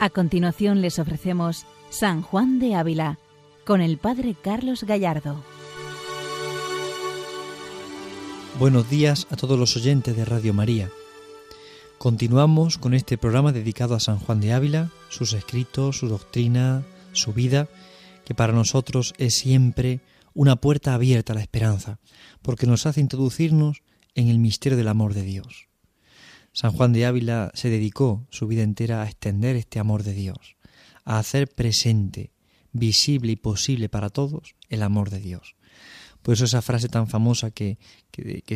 A continuación les ofrecemos San Juan de Ávila con el Padre Carlos Gallardo. Buenos días a todos los oyentes de Radio María. Continuamos con este programa dedicado a San Juan de Ávila, sus escritos, su doctrina, su vida, que para nosotros es siempre una puerta abierta a la esperanza, porque nos hace introducirnos en el misterio del amor de Dios. San Juan de Ávila se dedicó su vida entera a extender este amor de Dios, a hacer presente, visible y posible para todos el amor de Dios. Por eso esa frase tan famosa que,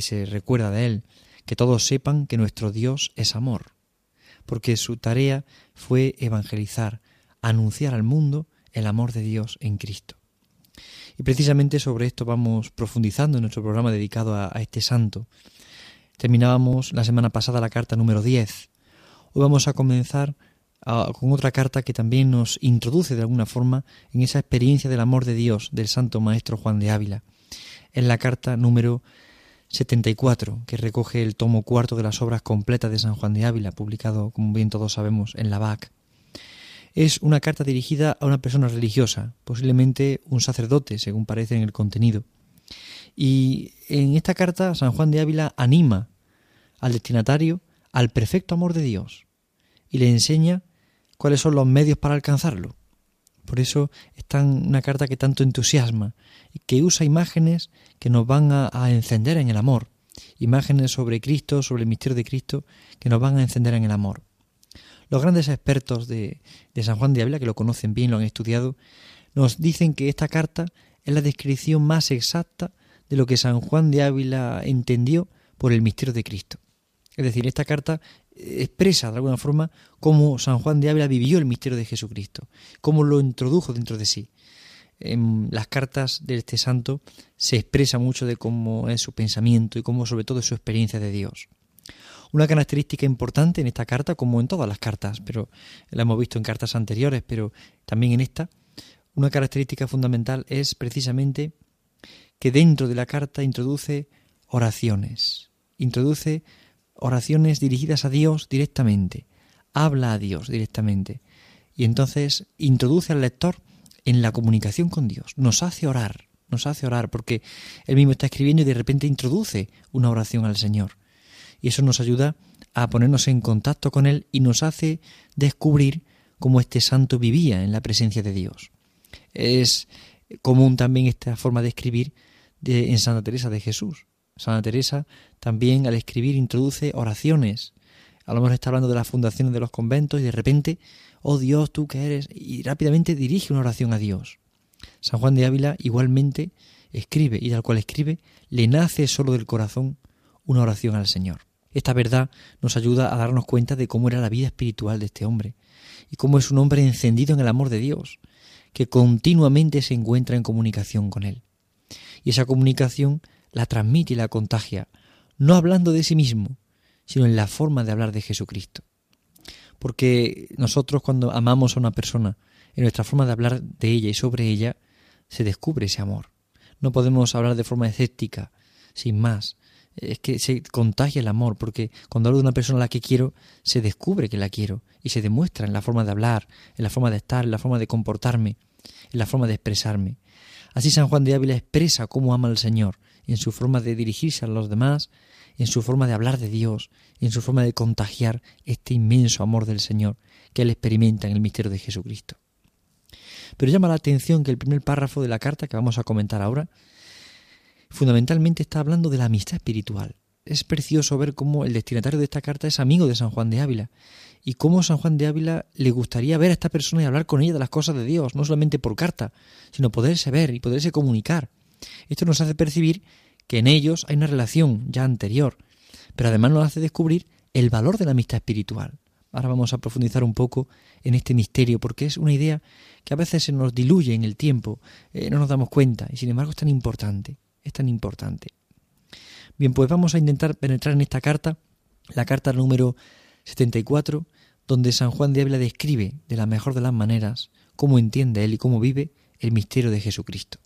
se recuerda de él, que todos sepan que nuestro Dios es amor, porque su tarea fue evangelizar, anunciar al mundo el amor de Dios en Cristo. Y precisamente sobre esto vamos profundizando en nuestro programa dedicado a este santo, Terminábamos la semana pasada la carta número 10. Hoy vamos a comenzar ah, con otra carta que también nos introduce de alguna forma en esa experiencia del amor de Dios del Santo Maestro Juan de Ávila. Es la carta número 74, que recoge el tomo cuarto de las obras completas de San Juan de Ávila, publicado, como bien todos sabemos, en la BAC. Es una carta dirigida a una persona religiosa, posiblemente un sacerdote, según parece en el contenido. Y en esta carta San Juan de Ávila anima al destinatario al perfecto amor de Dios y le enseña cuáles son los medios para alcanzarlo. Por eso es tan, una carta que tanto entusiasma y que usa imágenes que nos van a, encender en el amor, imágenes sobre Cristo, sobre el misterio de Cristo, que nos van a encender en el amor. Los grandes expertos de, de San Juan de Ávila, que lo conocen bien, lo han estudiado, nos dicen que esta carta es la descripción más exacta de lo que San Juan de Ávila entendió por el misterio de Cristo. Es decir, esta carta expresa de alguna forma cómo San Juan de Ávila vivió el misterio de Jesucristo, cómo lo introdujo dentro de sí. En las cartas de este santo se expresa mucho de cómo es su pensamiento y cómo sobre todo es su experiencia de Dios. Una característica importante en esta carta, como en todas las cartas, pero la hemos visto en cartas anteriores, pero también en esta, una característica fundamental es precisamente que dentro de la carta introduce oraciones, introduce oraciones dirigidas a Dios directamente, habla a Dios directamente y entonces introduce al lector en la comunicación con Dios, nos hace orar, nos hace orar porque él mismo está escribiendo y de repente introduce una oración al Señor y eso nos ayuda a ponernos en contacto con Él y nos hace descubrir cómo este santo vivía en la presencia de Dios. Es común también esta forma de escribir de, en Santa Teresa de Jesús. Santa Teresa también al escribir introduce oraciones. A lo mejor está hablando de las fundaciones de los conventos y de repente, oh Dios, tú que eres, y rápidamente dirige una oración a Dios. San Juan de Ávila igualmente escribe y tal cual escribe, le nace solo del corazón una oración al Señor. Esta verdad nos ayuda a darnos cuenta de cómo era la vida espiritual de este hombre y cómo es un hombre encendido en el amor de Dios, que continuamente se encuentra en comunicación con Él. Y esa comunicación la transmite y la contagia, no hablando de sí mismo, sino en la forma de hablar de Jesucristo. Porque nosotros cuando amamos a una persona, en nuestra forma de hablar de ella y sobre ella, se descubre ese amor. No podemos hablar de forma escéptica, sin más. Es que se contagia el amor, porque cuando hablo de una persona a la que quiero, se descubre que la quiero y se demuestra en la forma de hablar, en la forma de estar, en la forma de comportarme, en la forma de expresarme. Así San Juan de Ávila expresa cómo ama al Señor en su forma de dirigirse a los demás, en su forma de hablar de Dios, en su forma de contagiar este inmenso amor del Señor que él experimenta en el misterio de Jesucristo. Pero llama la atención que el primer párrafo de la carta que vamos a comentar ahora fundamentalmente está hablando de la amistad espiritual. Es precioso ver cómo el destinatario de esta carta es amigo de San Juan de Ávila y cómo San Juan de Ávila le gustaría ver a esta persona y hablar con ella de las cosas de Dios, no solamente por carta, sino poderse ver y poderse comunicar. Esto nos hace percibir que en ellos hay una relación ya anterior, pero además nos hace descubrir el valor de la amistad espiritual. Ahora vamos a profundizar un poco en este misterio, porque es una idea que a veces se nos diluye en el tiempo, eh, no nos damos cuenta, y sin embargo es tan importante, es tan importante. Bien, pues vamos a intentar penetrar en esta carta, la carta número 74, donde San Juan de Ávila describe de la mejor de las maneras cómo entiende él y cómo vive el misterio de Jesucristo.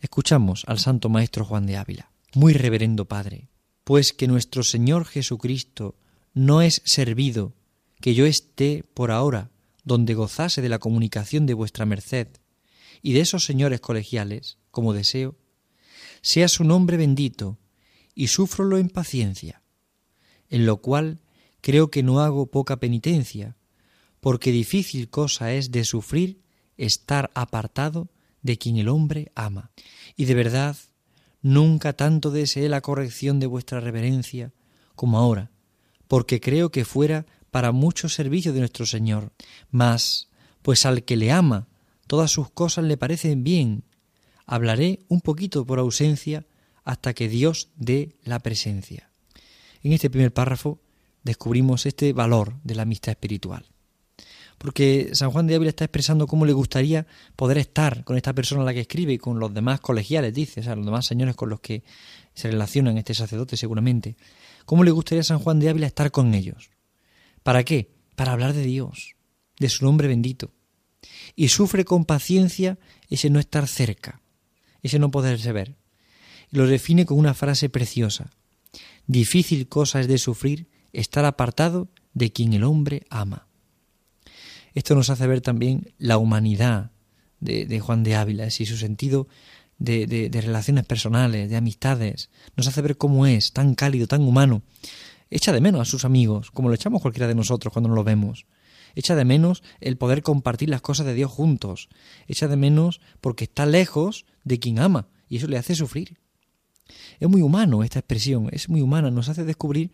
Escuchamos al Santo Maestro Juan de Ávila. Muy reverendo Padre, pues que nuestro Señor Jesucristo no es servido que yo esté por ahora donde gozase de la comunicación de vuestra merced y de esos señores colegiales, como deseo, sea su nombre bendito, y súfrolo en paciencia, en lo cual creo que no hago poca penitencia, porque difícil cosa es de sufrir estar apartado de quien el hombre ama. Y de verdad, nunca tanto deseé la corrección de vuestra reverencia como ahora, porque creo que fuera para mucho servicio de nuestro Señor. Mas, pues al que le ama, todas sus cosas le parecen bien. Hablaré un poquito por ausencia hasta que Dios dé la presencia. En este primer párrafo descubrimos este valor de la amistad espiritual. Porque San Juan de Ávila está expresando cómo le gustaría poder estar con esta persona a la que escribe y con los demás colegiales, dice, o sea, los demás señores con los que se relacionan este sacerdote seguramente. ¿Cómo le gustaría a San Juan de Ávila estar con ellos? ¿Para qué? Para hablar de Dios, de su nombre bendito. Y sufre con paciencia ese no estar cerca, ese no poderse ver. Y lo define con una frase preciosa. Difícil cosa es de sufrir estar apartado de quien el hombre ama. Esto nos hace ver también la humanidad de, Juan de Ávila, y su sentido de, relaciones personales, de amistades. Nos hace ver cómo es, tan cálido, tan humano. Echa de menos a sus amigos, como lo echamos cualquiera de nosotros cuando no lo vemos. Echa de menos el poder compartir las cosas de Dios juntos. Echa de menos porque está lejos de quien ama y eso le hace sufrir. Es muy humano esta expresión, es muy humana, nos hace descubrir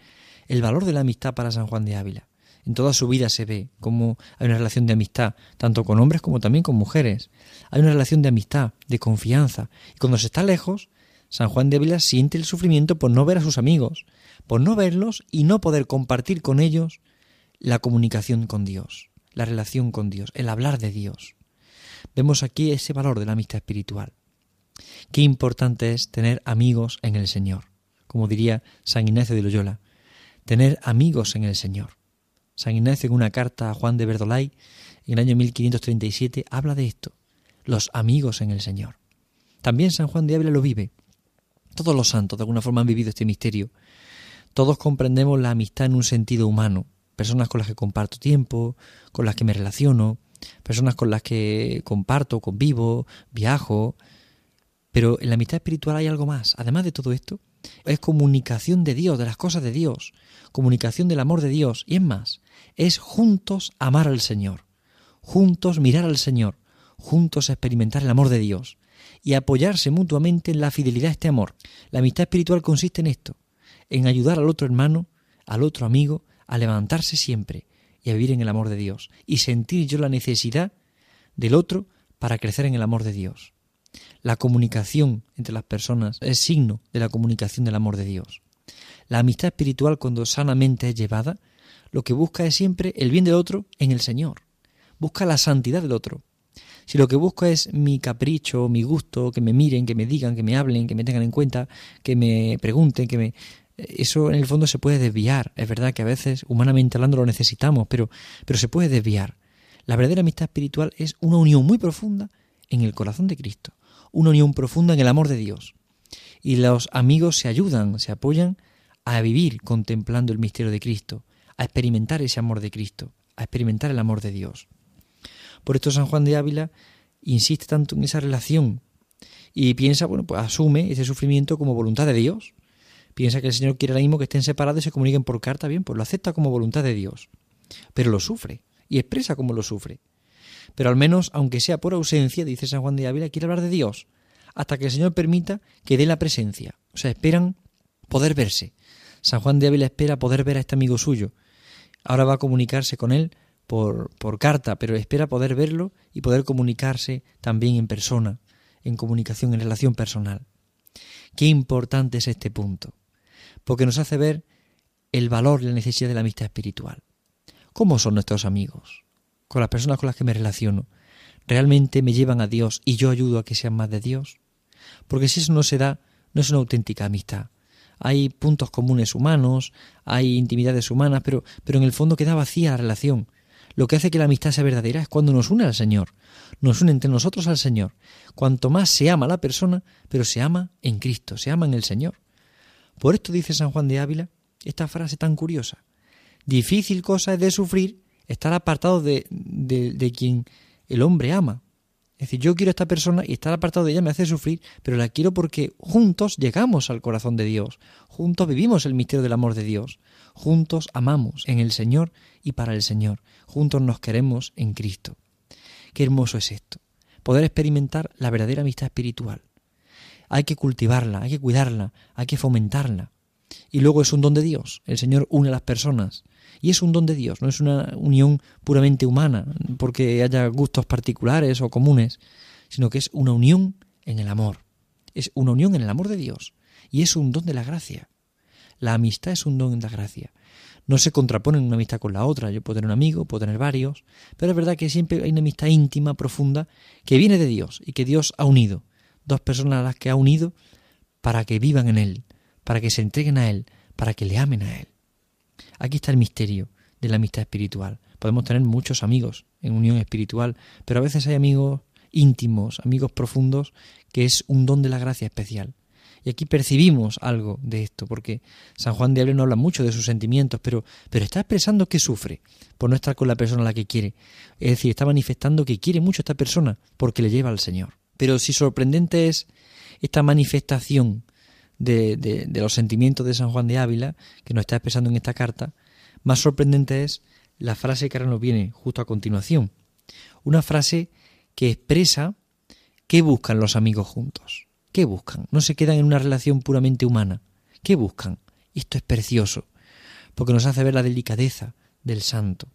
el valor de la amistad para San Juan de Ávila. En toda su vida se ve cómo hay una relación de amistad, tanto con hombres como también con mujeres. Hay una relación de amistad, de confianza. Y cuando se está lejos, San Juan de Ávila siente el sufrimiento por no ver a sus amigos, por no verlos y no poder compartir con ellos la comunicación con Dios, la relación con Dios, el hablar de Dios. Vemos aquí ese valor de la amistad espiritual. Qué importante es tener amigos en el Señor, como diría San Ignacio de Loyola, tener amigos en el Señor. San Ignacio en una carta a Juan de Verdolay en el año 1537 habla de esto, los amigos en el Señor. También San Juan de Ávila lo vive. Todos los santos de alguna forma han vivido este misterio. Todos comprendemos la amistad en un sentido humano, personas con las que comparto tiempo, con las que me relaciono, personas con las que comparto, convivo, viajo. Pero en la amistad espiritual hay algo más. Además de todo esto, es comunicación de Dios, de las cosas de Dios, comunicación del amor de Dios. Y es más, es juntos amar al Señor, juntos mirar al Señor, juntos experimentar el amor de Dios y apoyarse mutuamente en la fidelidad de este amor. La amistad espiritual consiste en esto, en ayudar al otro hermano, al otro amigo, a levantarse siempre y a vivir en el amor de Dios y sentir yo la necesidad del otro para crecer en el amor de Dios. La comunicación entre las personas es signo de la comunicación del amor de Dios. La amistad espiritual, cuando sanamente es llevada, lo que busca es siempre el bien del otro en el Señor. Busca la santidad del otro. Si lo que busco es mi capricho, mi gusto, que me miren, que me digan, que me hablen, que me tengan en cuenta, que me pregunten, que me... Eso en el fondo se puede desviar. Es verdad que a veces, humanamente hablando, lo necesitamos, pero, pero se puede desviar. La verdadera amistad espiritual es una unión muy profunda en el corazón de Cristo, una unión profunda en el amor de Dios. Y los amigos se ayudan, se apoyan a vivir contemplando el misterio de Cristo, a experimentar ese amor de Cristo, a experimentar el amor de Dios. Por esto San Juan de Ávila insiste tanto en esa relación y piensa, bueno, pues asume ese sufrimiento como voluntad de Dios. Piensa que el Señor quiere ahora mismo que estén separados y se comuniquen por carta, bien, pues lo acepta como voluntad de Dios. Pero lo sufre y expresa cómo lo sufre. Pero al menos, aunque sea por ausencia, dice San Juan de Ávila, quiere hablar de Dios, hasta que el Señor permita que dé la presencia. O sea, esperan poder verse. San Juan de Ávila espera poder ver a este amigo suyo, Ahora va a comunicarse con él por, por carta, pero espera poder verlo y poder comunicarse también en persona, en comunicación, en relación personal. Qué importante es este punto, porque nos hace ver el valor y la necesidad de la amistad espiritual. ¿Cómo son nuestros amigos? Con las personas con las que me relaciono. ¿Realmente me llevan a Dios y yo ayudo a que sean más de Dios? Porque si eso no se da, no es una auténtica amistad hay puntos comunes humanos, hay intimidades humanas, pero, pero en el fondo queda vacía la relación. Lo que hace que la amistad sea verdadera es cuando nos une al Señor, nos une entre nosotros al Señor. Cuanto más se ama a la persona, pero se ama en Cristo, se ama en el Señor. Por esto dice San Juan de Ávila esta frase tan curiosa. Difícil cosa es de sufrir estar apartado de, de, de quien el hombre ama. Es decir, yo quiero a esta persona y estar apartado de ella me hace sufrir, pero la quiero porque juntos llegamos al corazón de Dios, juntos vivimos el misterio del amor de Dios, juntos amamos en el Señor y para el Señor, juntos nos queremos en Cristo. Qué hermoso es esto, poder experimentar la verdadera amistad espiritual. Hay que cultivarla, hay que cuidarla, hay que fomentarla. Y luego es un don de Dios. El Señor une a las personas. Y es un don de Dios, no es una unión puramente humana, porque haya gustos particulares o comunes, sino que es una unión en el amor. Es una unión en el amor de Dios. Y es un don de la gracia. La amistad es un don de la gracia. No se contraponen una amistad con la otra. Yo puedo tener un amigo, puedo tener varios, pero es verdad que siempre hay una amistad íntima, profunda, que viene de Dios y que Dios ha unido. Dos personas a las que ha unido para que vivan en Él, para que se entreguen a Él, para que le amen a Él. Aquí está el misterio de la amistad espiritual. Podemos tener muchos amigos en unión espiritual, pero a veces hay amigos íntimos, amigos profundos, que es un don de la gracia especial. Y aquí percibimos algo de esto, porque San Juan de Ávila no habla mucho de sus sentimientos, pero, pero está expresando que sufre por no estar con la persona a la que quiere. Es decir, está manifestando que quiere mucho a esta persona porque le lleva al Señor. Pero si sorprendente es esta manifestación de, los sentimientos de San Juan de Ávila, que nos está expresando en esta carta, más sorprendente es la frase que ahora nos viene justo a continuación. Una frase que expresa qué buscan los amigos juntos. ¿Qué buscan? No se quedan en una relación puramente humana. ¿Qué buscan? Esto es precioso, porque nos hace ver la delicadeza del santo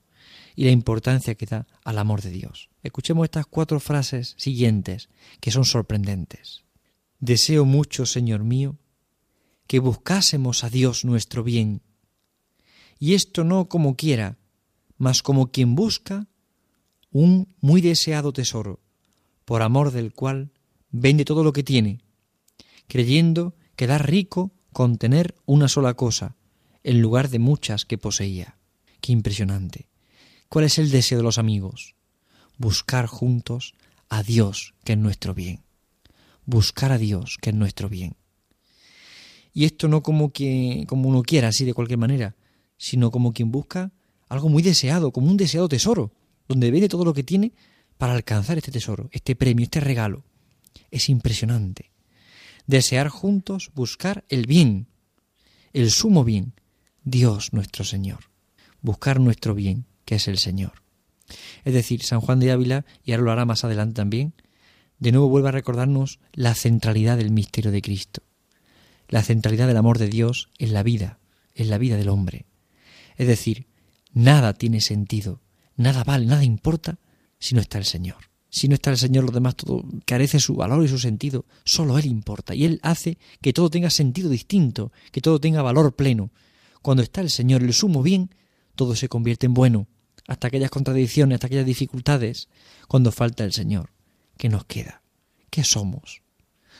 y la importancia que da al amor de Dios. Escuchemos estas cuatro frases siguientes, que son sorprendentes. Deseo mucho, Señor mío, que buscásemos a Dios nuestro bien, y esto no como quiera, mas como quien busca un muy deseado tesoro, por amor del cual vende todo lo que tiene, creyendo quedar rico con tener una sola cosa, en lugar de muchas que poseía. Qué impresionante. ¿Cuál es el deseo de los amigos? Buscar juntos a Dios, que es nuestro bien. Buscar a Dios, que es nuestro bien. Y esto no como que como uno quiera, así de cualquier manera, sino como quien busca algo muy deseado, como un deseado tesoro, donde vende todo lo que tiene para alcanzar este tesoro, este premio, este regalo. Es impresionante. Desear juntos buscar el bien, el sumo bien, Dios nuestro Señor. Buscar nuestro bien, que es el Señor. Es decir, San Juan de Ávila, y ahora lo hará más adelante también, de nuevo vuelve a recordarnos la centralidad del misterio de Cristo la centralidad del amor de Dios en la vida, en la vida del hombre. Es decir, nada tiene sentido, nada vale, nada importa si no está el Señor. Si no está el Señor, lo demás todo carece su valor y su sentido. Solo Él importa. Y Él hace que todo tenga sentido distinto, que todo tenga valor pleno. Cuando está el Señor, el sumo bien, todo se convierte en bueno. Hasta aquellas contradicciones, hasta aquellas dificultades. Cuando falta el Señor, ¿qué nos queda? ¿Qué somos?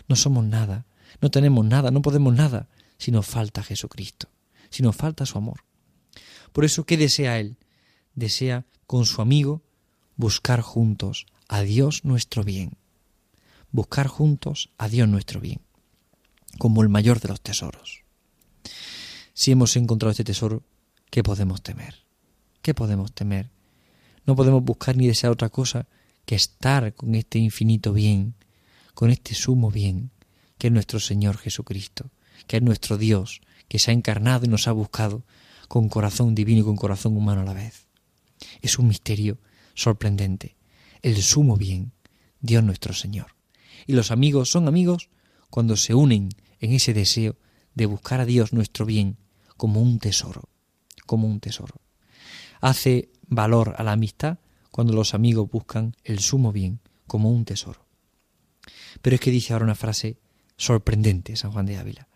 No somos nada. No tenemos nada, no podemos nada si nos falta Jesucristo, si nos falta su amor. Por eso, ¿qué desea Él? Desea con su amigo buscar juntos a Dios nuestro bien. Buscar juntos a Dios nuestro bien, como el mayor de los tesoros. Si hemos encontrado este tesoro, ¿qué podemos temer? ¿Qué podemos temer? No podemos buscar ni desear otra cosa que estar con este infinito bien, con este sumo bien, que es nuestro Señor Jesucristo, que es nuestro Dios, que se ha encarnado y nos ha buscado con corazón divino y con corazón humano a la vez. Es un misterio sorprendente, el sumo bien, Dios nuestro Señor. Y los amigos son amigos cuando se unen en ese deseo de buscar a Dios nuestro bien como un tesoro, como un tesoro. Hace valor a la amistad cuando los amigos buscan el sumo bien como un tesoro. Pero es que dice ahora una frase sorprendente San Juan de Ávila.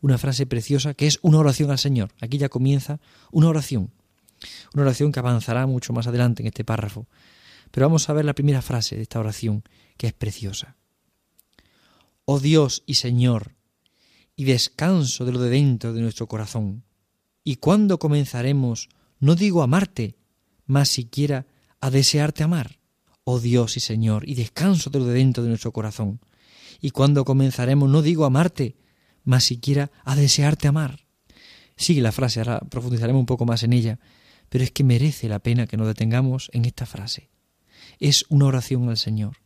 Una frase preciosa que es una oración al Señor. Aquí ya comienza una oración. Una oración que avanzará mucho más adelante en este párrafo. Pero vamos a ver la primera frase de esta oración, que es preciosa. Oh Dios y Señor, y descanso de lo de dentro de nuestro corazón. ¿Y cuándo comenzaremos, no digo a amarte, mas siquiera a desearte amar? Oh Dios y Señor, y descanso de lo de dentro de nuestro corazón y cuándo comenzaremos, no digo amarte, mas siquiera a desearte amar. Sigue la frase, ahora profundizaremos un poco más en ella, Pero es que merece la pena que nos detengamos en esta frase. Es una oración al Señor.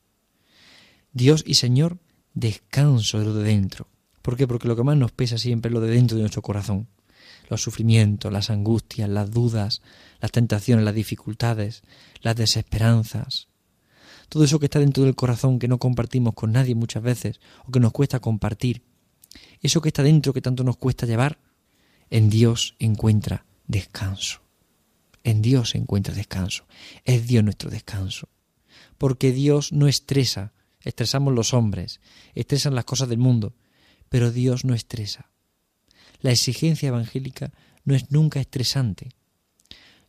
Dios y Señor, descanso de lo de dentro. ¿Por qué? Porque lo que más nos pesa siempre es lo de dentro de nuestro corazón. Los sufrimientos, las angustias, las dudas, las tentaciones, las dificultades, las desesperanzas. Todo eso que está dentro del corazón que no compartimos con nadie muchas veces o que nos cuesta compartir. Eso que está dentro que tanto nos cuesta llevar, en Dios encuentra descanso. En Dios encuentra descanso. Es Dios nuestro descanso. Porque Dios no estresa. Estresamos los hombres, estresan las cosas del mundo, pero Dios no estresa. La exigencia evangélica no es nunca estresante.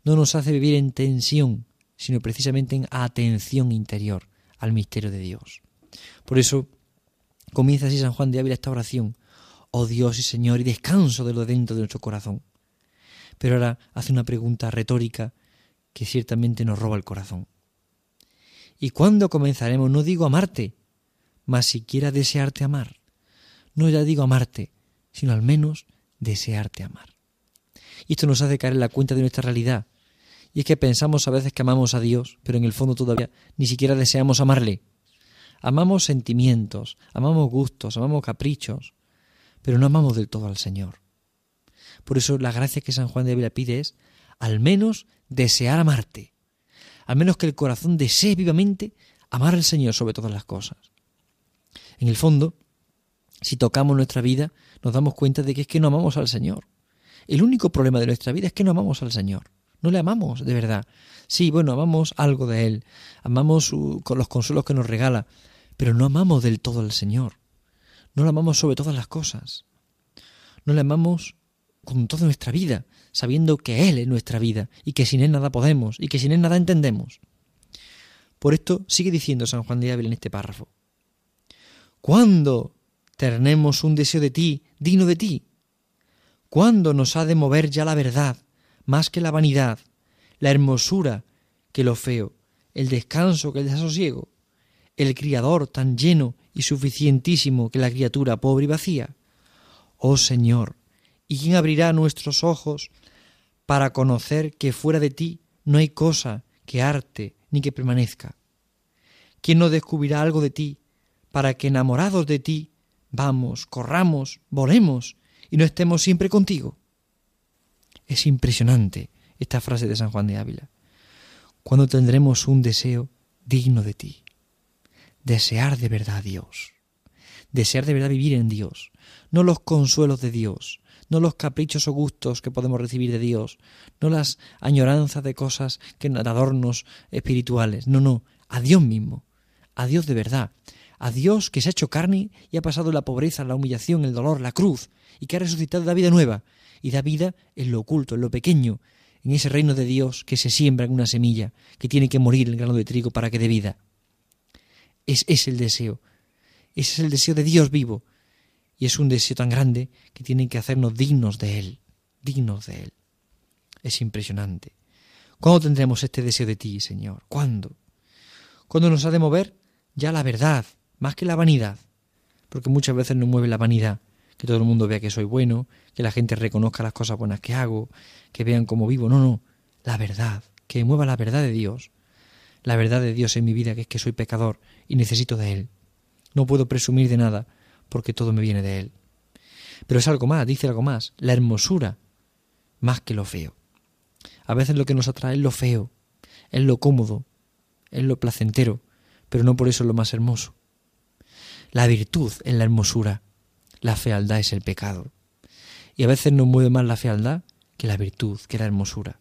No nos hace vivir en tensión, sino precisamente en atención interior al misterio de Dios. Por eso comienza así San Juan de Ávila esta oración. Oh Dios y Señor, y descanso de lo dentro de nuestro corazón. Pero ahora hace una pregunta retórica que ciertamente nos roba el corazón. ¿Y cuándo comenzaremos? No digo amarte, mas siquiera desearte amar. No ya digo amarte, sino al menos desearte amar. Y esto nos hace caer en la cuenta de nuestra realidad. Y es que pensamos a veces que amamos a Dios, pero en el fondo todavía ni siquiera deseamos amarle. Amamos sentimientos, amamos gustos, amamos caprichos, pero no amamos del todo al Señor. Por eso la gracia que San Juan de Ávila pide es al menos desear amarte, al menos que el corazón desee vivamente amar al Señor sobre todas las cosas. En el fondo, si tocamos nuestra vida, nos damos cuenta de que es que no amamos al Señor. El único problema de nuestra vida es que no amamos al Señor. No le amamos de verdad. Sí, bueno, amamos algo de Él, amamos con los consuelos que nos regala, pero no amamos del todo al Señor. No lo amamos sobre todas las cosas. No le amamos con toda nuestra vida, sabiendo que Él es nuestra vida y que sin Él nada podemos y que sin Él nada entendemos. Por esto sigue diciendo San Juan de Ávila en este párrafo. ¿Cuándo tenemos un deseo de ti, digno de ti? ¿Cuándo nos ha de mover ya la verdad, más que la vanidad, la hermosura que lo feo, el descanso que el desasosiego, el Criador tan lleno y suficientísimo que la criatura pobre y vacía? Oh Señor, ¿Y quién abrirá nuestros ojos para conocer que fuera de ti no hay cosa que arte ni que permanezca? ¿Quién nos descubrirá algo de ti para que enamorados de ti vamos, corramos, volemos y no estemos siempre contigo? Es impresionante esta frase de San Juan de Ávila. Cuando tendremos un deseo digno de ti. Desear de verdad a Dios. Desear de verdad vivir en Dios. No los consuelos de Dios, no los caprichos o gustos que podemos recibir de Dios, no las añoranzas de cosas que de adornos espirituales, no, no, a Dios mismo, a Dios de verdad, a Dios que se ha hecho carne y ha pasado la pobreza, la humillación, el dolor, la cruz, y que ha resucitado la vida nueva, y da vida en lo oculto, en lo pequeño, en ese reino de Dios que se siembra en una semilla, que tiene que morir el grano de trigo para que dé vida. Es, es el deseo, ese es el deseo de Dios vivo, y es un deseo tan grande que tiene que hacernos dignos de Él, dignos de Él. Es impresionante. ¿Cuándo tendremos este deseo de ti, Señor? ¿Cuándo? ¿Cuándo nos ha de mover ya la verdad, más que la vanidad? Porque muchas veces nos mueve la vanidad, que todo el mundo vea que soy bueno, que la gente reconozca las cosas buenas que hago, que vean cómo vivo. No, no, la verdad, que mueva la verdad de Dios. La verdad de Dios en mi vida, que es que soy pecador y necesito de Él. No puedo presumir de nada, porque todo me viene de Él. Pero es algo más, dice algo más, la hermosura, más que lo feo. A veces lo que nos atrae es lo feo, es lo cómodo, es lo placentero, pero no por eso es lo más hermoso. La virtud es la hermosura, la fealdad es el pecado. Y a veces nos mueve más la fealdad que la virtud, que la hermosura.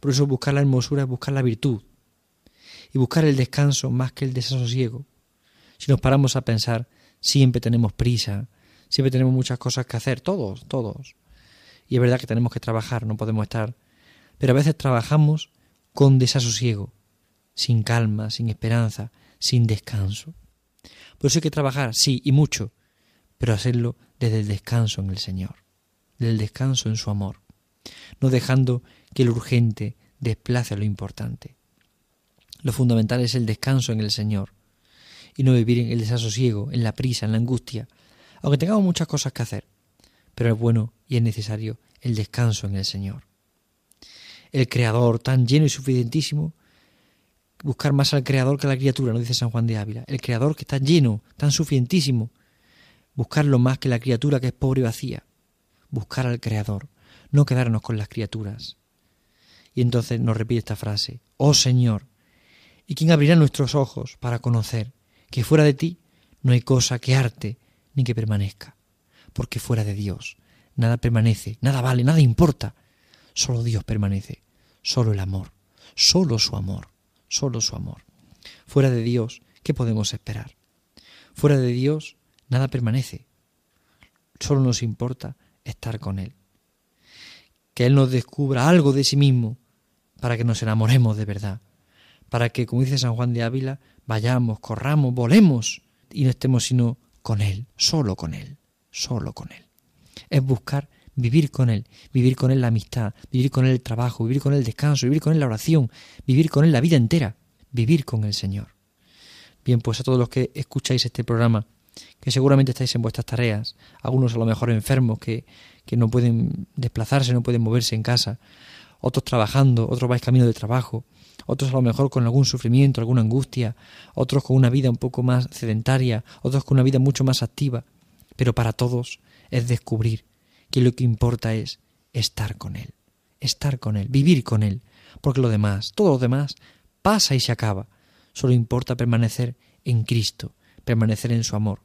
Por eso buscar la hermosura es buscar la virtud y buscar el descanso más que el desasosiego. Si nos paramos a pensar Siempre tenemos prisa, siempre tenemos muchas cosas que hacer, todos, todos. Y es verdad que tenemos que trabajar, no podemos estar. Pero a veces trabajamos con desasosiego, sin calma, sin esperanza, sin descanso. Por eso hay que trabajar, sí, y mucho, pero hacerlo desde el descanso en el Señor, desde el descanso en su amor, no dejando que lo urgente desplace a lo importante. Lo fundamental es el descanso en el Señor, y no vivir en el desasosiego, en la prisa, en la angustia, aunque tengamos muchas cosas que hacer. Pero es bueno y es necesario el descanso en el Señor. el Creador tan lleno y suficientísimo, buscar más al Creador que a la criatura, nos dice San Juan de Ávila. El Creador que está lleno, tan suficientísimo, buscarlo más que la criatura que es pobre y vacía. Buscar al Creador, no quedarnos con las criaturas. Y entonces nos repite esta frase, oh Señor, ¿y quién abrirá nuestros ojos para conocer que fuera de ti no hay cosa que arte ni que permanezca? Porque fuera de Dios nada permanece, nada vale, nada importa. Solo Dios permanece, solo el amor, solo su amor, solo su amor. Fuera de Dios, ¿qué podemos esperar? Fuera de Dios, nada permanece. Solo nos importa estar con Él. Que Él nos descubra algo de sí mismo para que nos enamoremos de verdad. Para que, como dice San Juan de Ávila, vayamos, corramos, volemos y no estemos sino con Él, solo con Él, solo con Él. Es buscar vivir con Él, vivir con Él la amistad, vivir con Él el trabajo, vivir con Él el descanso, vivir con Él la oración, vivir con Él la vida entera, vivir con el Señor. Bien, pues a todos los que escucháis este programa, que seguramente estáis en vuestras tareas, algunos a lo mejor enfermos que, que no pueden desplazarse, no pueden moverse en casa, otros trabajando, otros vais camino de trabajo, otros a lo mejor con algún sufrimiento, alguna angustia, otros con una vida un poco más sedentaria, otros con una vida mucho más activa, pero para todos es descubrir que lo que importa es estar con Él, estar con Él, vivir con Él, porque lo demás, todo lo demás, pasa y se acaba. Solo importa permanecer en Cristo, permanecer en su amor,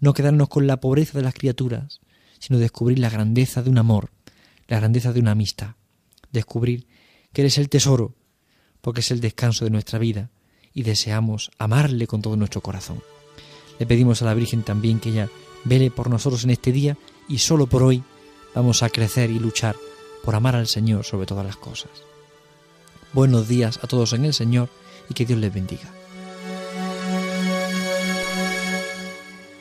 no quedarnos con la pobreza de las criaturas, sino descubrir la grandeza de un amor, la grandeza de una amistad, descubrir que eres el tesoro, porque es el descanso de nuestra vida, y deseamos amarle con todo nuestro corazón. Le pedimos a la Virgen también que ella vele por nosotros en este día y solo por hoy vamos a crecer y luchar por amar al Señor sobre todas las cosas. Buenos días a todos en el Señor y que Dios les bendiga.